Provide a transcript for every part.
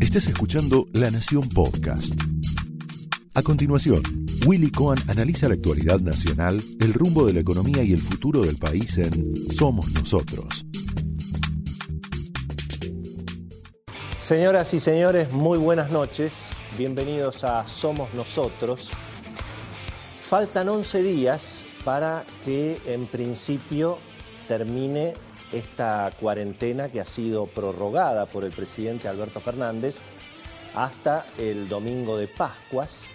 Estás escuchando La Nación Podcast. A continuación, Willy Cohen analiza la actualidad nacional, el rumbo de la economía y el futuro del país en Somos Nosotros. Señoras y señores, muy buenas noches. Bienvenidos a Somos Nosotros. Faltan 11 días para que en principio termine esta cuarentena que ha sido prorrogada por el presidente Alberto Fernández hasta el domingo de Pascuas,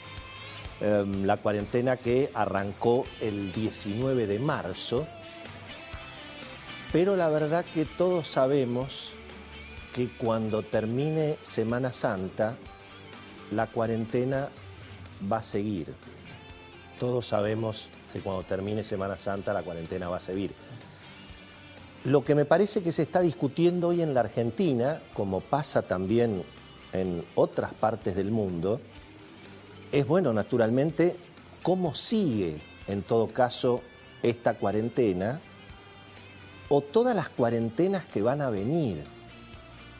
em, la cuarentena que arrancó el 19 de marzo, pero la verdad que todos sabemos que cuando termine Semana Santa, la cuarentena va a seguir. Todos sabemos que cuando termine Semana Santa la cuarentena va a seguir. Lo que me parece que se está discutiendo hoy en la Argentina, como pasa también en otras partes del mundo, es, bueno, naturalmente, cómo sigue en todo caso esta cuarentena o todas las cuarentenas que van a venir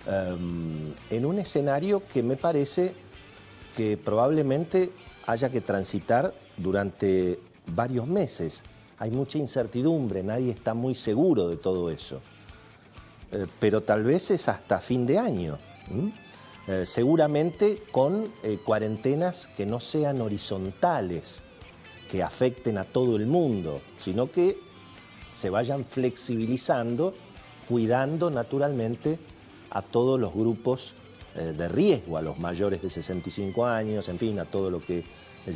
em, en un escenario que me parece que probablemente haya que transitar durante varios meses. Hay mucha incertidumbre, nadie está muy seguro de todo eso. Eh, pero tal vez es hasta fin de año. Eh, seguramente con eh, cuarentenas que no sean horizontales, que afecten a todo el mundo, sino que se vayan flexibilizando, cuidando naturalmente a todos los grupos de riesgo, a los mayores de 65 años, en fin, a todo lo que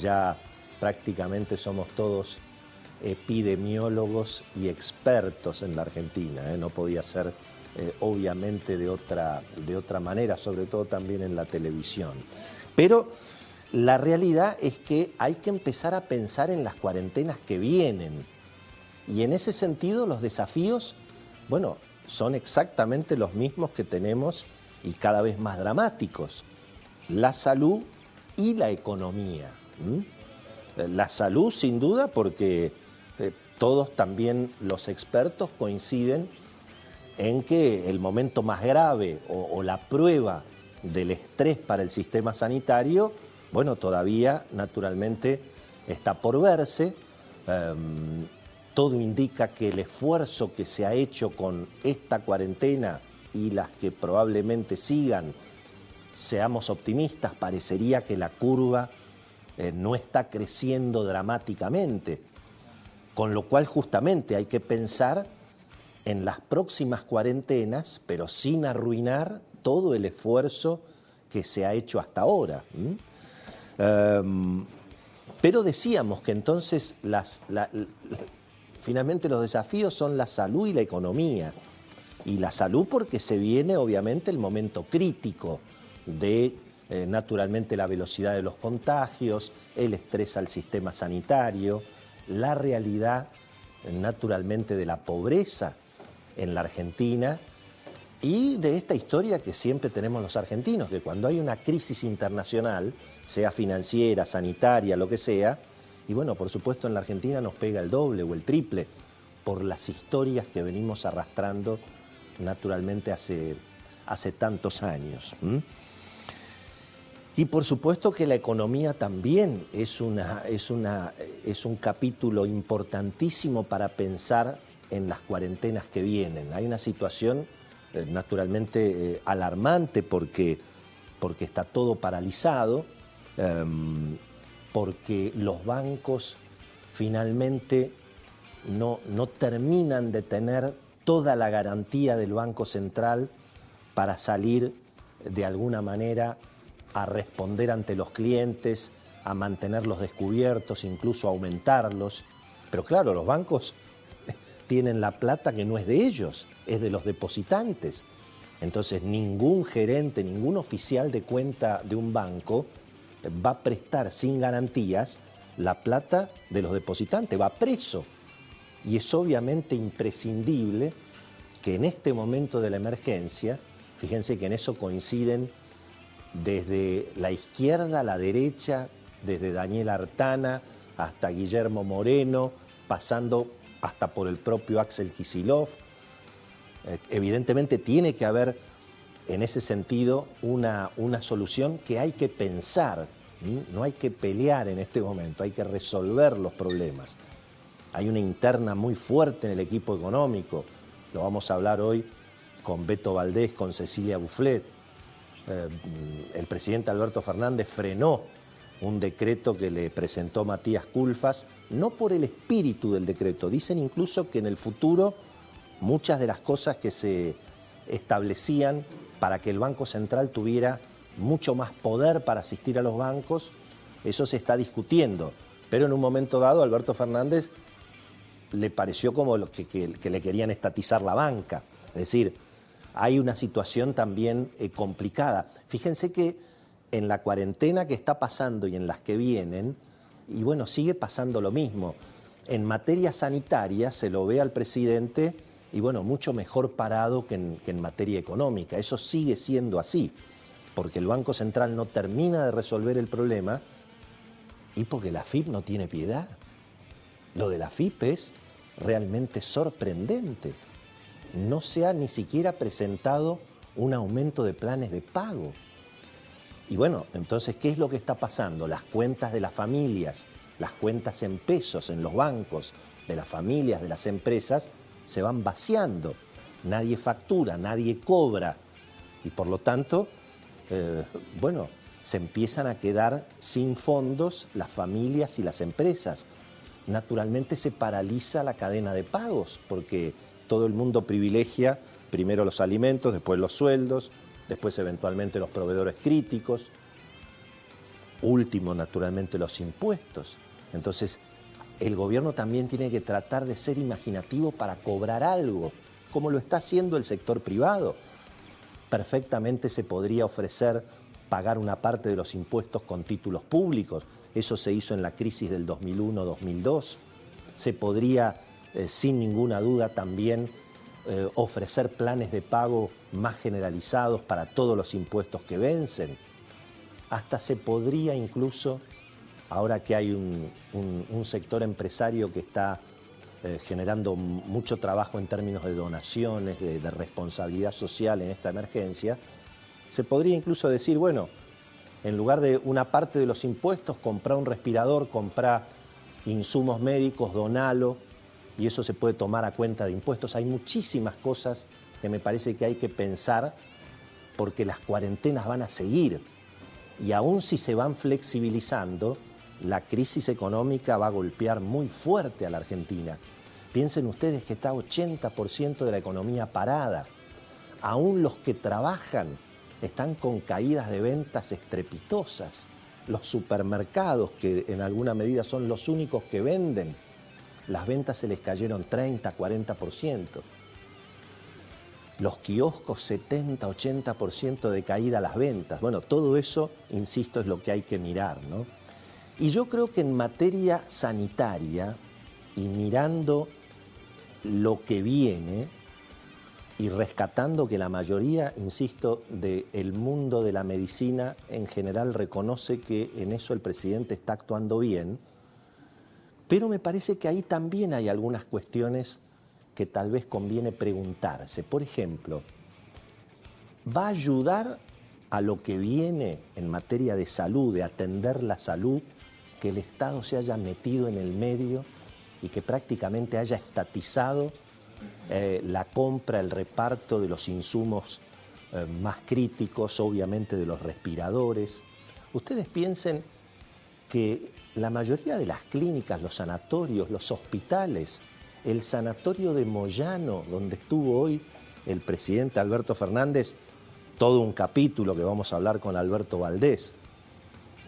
ya prácticamente somos todos epidemiólogos y expertos en la Argentina. ¿eh? No podía ser eh, obviamente de otra, de otra manera, sobre todo también en la televisión. Pero la realidad es que hay que empezar a pensar en las cuarentenas que vienen. Y en ese sentido los desafíos, bueno, son exactamente los mismos que tenemos y cada vez más dramáticos. La salud y la economía. La salud sin duda porque eh, todos también los expertos coinciden en que el momento más grave o, la prueba del estrés para el sistema sanitario, bueno, todavía naturalmente está por verse. Em, todo indica que el esfuerzo que se ha hecho con esta cuarentena y las que probablemente sigan, seamos optimistas, parecería que la curva eh, no está creciendo dramáticamente. Con lo cual justamente hay que pensar en las próximas cuarentenas, pero sin arruinar todo el esfuerzo que se ha hecho hasta ahora. Em, pero decíamos que entonces finalmente los desafíos son la salud y la economía. Y la salud porque se viene obviamente el momento crítico de eh, naturalmente la velocidad de los contagios, el estrés al sistema sanitario, la realidad naturalmente de la pobreza en la Argentina y de esta historia que siempre tenemos los argentinos, de cuando hay una crisis internacional, sea financiera, sanitaria, lo que sea, y bueno, por supuesto en la Argentina nos pega el doble o el triple por las historias que venimos arrastrando naturalmente hace, hace tantos años. Y por supuesto que la economía también es, una, es, una, es un capítulo importantísimo para pensar en las cuarentenas que vienen. Hay una situación eh, naturalmente eh, alarmante porque, porque está todo paralizado, em, porque los bancos finalmente no, no terminan de tener toda la garantía del Banco Central para salir de alguna manera a responder ante los clientes, a mantenerlos descubiertos, incluso a aumentarlos. Pero claro, los bancos tienen la plata que no es de ellos, es de los depositantes. Entonces ningún gerente, ningún oficial de cuenta de un banco va a prestar sin garantías la plata de los depositantes, va preso. Y es obviamente imprescindible que en este momento de la emergencia, fíjense que en eso coinciden desde la izquierda a la derecha, desde Daniel Artana hasta Guillermo Moreno, pasando hasta por el propio Axel Kisilov. Eh, evidentemente tiene que haber en ese sentido una, una solución que hay que pensar, no hay que pelear en este momento, hay que resolver los problemas. Hay una interna muy fuerte en el equipo económico, lo vamos a hablar hoy con Beto Valdés, con Cecilia Bufflet. Eh, el presidente Alberto Fernández frenó un decreto que le presentó Matías Culfas, no por el espíritu del decreto, dicen incluso que en el futuro muchas de las cosas que se establecían para que el Banco Central tuviera mucho más poder para asistir a los bancos, eso se está discutiendo. Pero en un momento dado Alberto Fernández le pareció como que, le querían estatizar la banca. Es decir, hay una situación también eh, complicada. Fíjense que en la cuarentena que está pasando y en las que vienen, y bueno, sigue pasando lo mismo. En materia sanitaria se lo ve al presidente y bueno, mucho mejor parado que en, que en materia económica. Eso sigue siendo así, porque el Banco Central no termina de resolver el problema y porque la FIP no tiene piedad. Lo de la FIP es realmente sorprendente. No se ha ni siquiera presentado un aumento de planes de pago. Y bueno, entonces, ¿qué es lo que está pasando? Las cuentas de las familias, las cuentas en pesos en los bancos, de las familias, de las empresas, se van vaciando. Nadie factura, nadie cobra. Y por lo tanto, eh, bueno, se empiezan a quedar sin fondos las familias y las empresas. Naturalmente se paraliza la cadena de pagos porque todo el mundo privilegia primero los alimentos, después los sueldos, después eventualmente los proveedores críticos, último naturalmente los impuestos. Entonces, el gobierno también tiene que tratar de ser imaginativo para cobrar algo, como lo está haciendo el sector privado. Perfectamente se podría ofrecer pagar una parte de los impuestos con títulos públicos. Eso se hizo en la crisis del 2001-2002. Se podría, eh, sin ninguna duda, también eh, ofrecer planes de pago más generalizados para todos los impuestos que vencen. Hasta se podría incluso, ahora que hay un, sector empresario que está eh, generando mucho trabajo en términos de donaciones, de, de responsabilidad social en esta emergencia, se podría incluso decir, bueno, en lugar de una parte de los impuestos, comprar un respirador, comprar insumos médicos, donalo, y eso se puede tomar a cuenta de impuestos. Hay muchísimas cosas que me parece que hay que pensar porque las cuarentenas van a seguir. Y aún si se van flexibilizando, la crisis económica va a golpear muy fuerte a la Argentina. Piensen ustedes que está 80% de la economía parada. Aún los que trabajan están con caídas de ventas estrepitosas. Los supermercados, que en alguna medida son los únicos que venden, las ventas se les cayeron 30, 40%. Los kioscos 70, 80% de caída las ventas. Bueno, todo eso, insisto, es lo que hay que mirar, ¿no? Y yo creo que en materia sanitaria y mirando lo que viene y rescatando que la mayoría, insisto, del mundo de la medicina en general reconoce que en eso el presidente está actuando bien, pero me parece que ahí también hay algunas cuestiones que tal vez conviene preguntarse. Por ejemplo, ¿va a ayudar a lo que viene en materia de salud, de atender la salud, que el Estado se haya metido en el medio y que prácticamente haya estatizado eh, la compra, el reparto de los insumos eh, más críticos, obviamente de los respiradores? Ustedes piensen que la mayoría de las clínicas, los sanatorios, los hospitales, el sanatorio de Moyano, donde estuvo hoy el presidente Alberto Fernández, todo un capítulo que vamos a hablar con Alberto Valdés,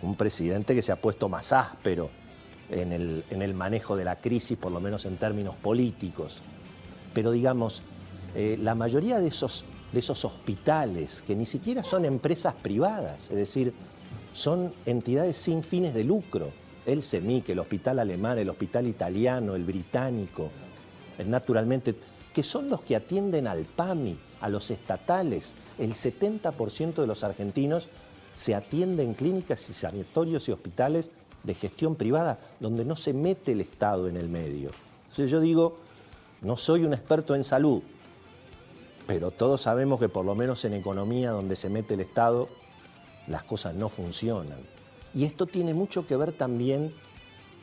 un presidente que se ha puesto más áspero en el, en el manejo de la crisis, por lo menos en términos políticos. Pero digamos, eh, la mayoría de esos, de esos hospitales, que ni siquiera son empresas privadas, es decir, son entidades sin fines de lucro, el CEMIC, el hospital alemán, el hospital italiano, el británico, naturalmente, que son los que atienden al PAMI, a los estatales. El 70% de los argentinos se atiende en clínicas y sanatorios y hospitales de gestión privada, donde no se mete el Estado en el medio. Entonces yo digo, no soy un experto en salud, pero todos sabemos que por lo menos en economía donde se mete el Estado, las cosas no funcionan. Y esto tiene mucho que ver también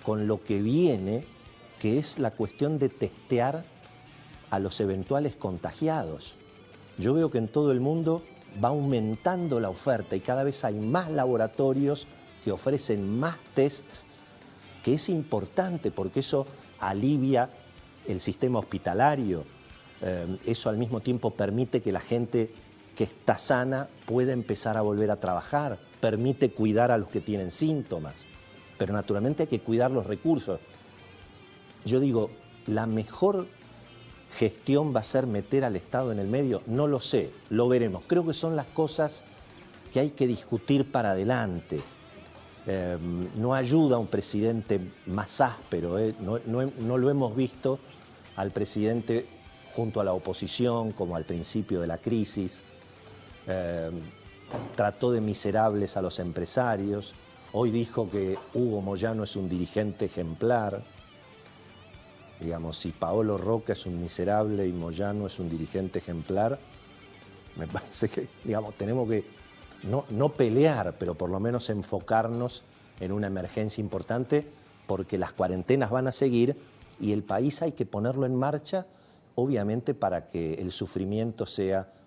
con lo que viene, que es la cuestión de testear a los eventuales contagiados. Yo veo que en todo el mundo va aumentando la oferta y cada vez hay más laboratorios que ofrecen más tests, que es importante porque eso alivia el sistema hospitalario, eh, eso al mismo tiempo permite que la gente que está sana pueda empezar a volver a trabajar, permite cuidar a los que tienen síntomas, pero naturalmente hay que cuidar los recursos. Yo digo, la mejor gestión va a ser meter al Estado en el medio, no lo sé, lo veremos. Creo que son las cosas que hay que discutir para adelante. Eh, no ayuda a un presidente más áspero, eh, no lo hemos visto al presidente junto a la oposición, como al principio de la crisis. Eh, trató de miserables a los empresarios. Hoy dijo que Hugo Moyano es un dirigente ejemplar. Digamos, si Paolo Roca es un miserable y Moyano es un dirigente ejemplar, me parece que, digamos, tenemos que no, no pelear, pero por lo menos enfocarnos en una emergencia importante, porque las cuarentenas van a seguir y el país hay que ponerlo en marcha obviamente para que el sufrimiento sea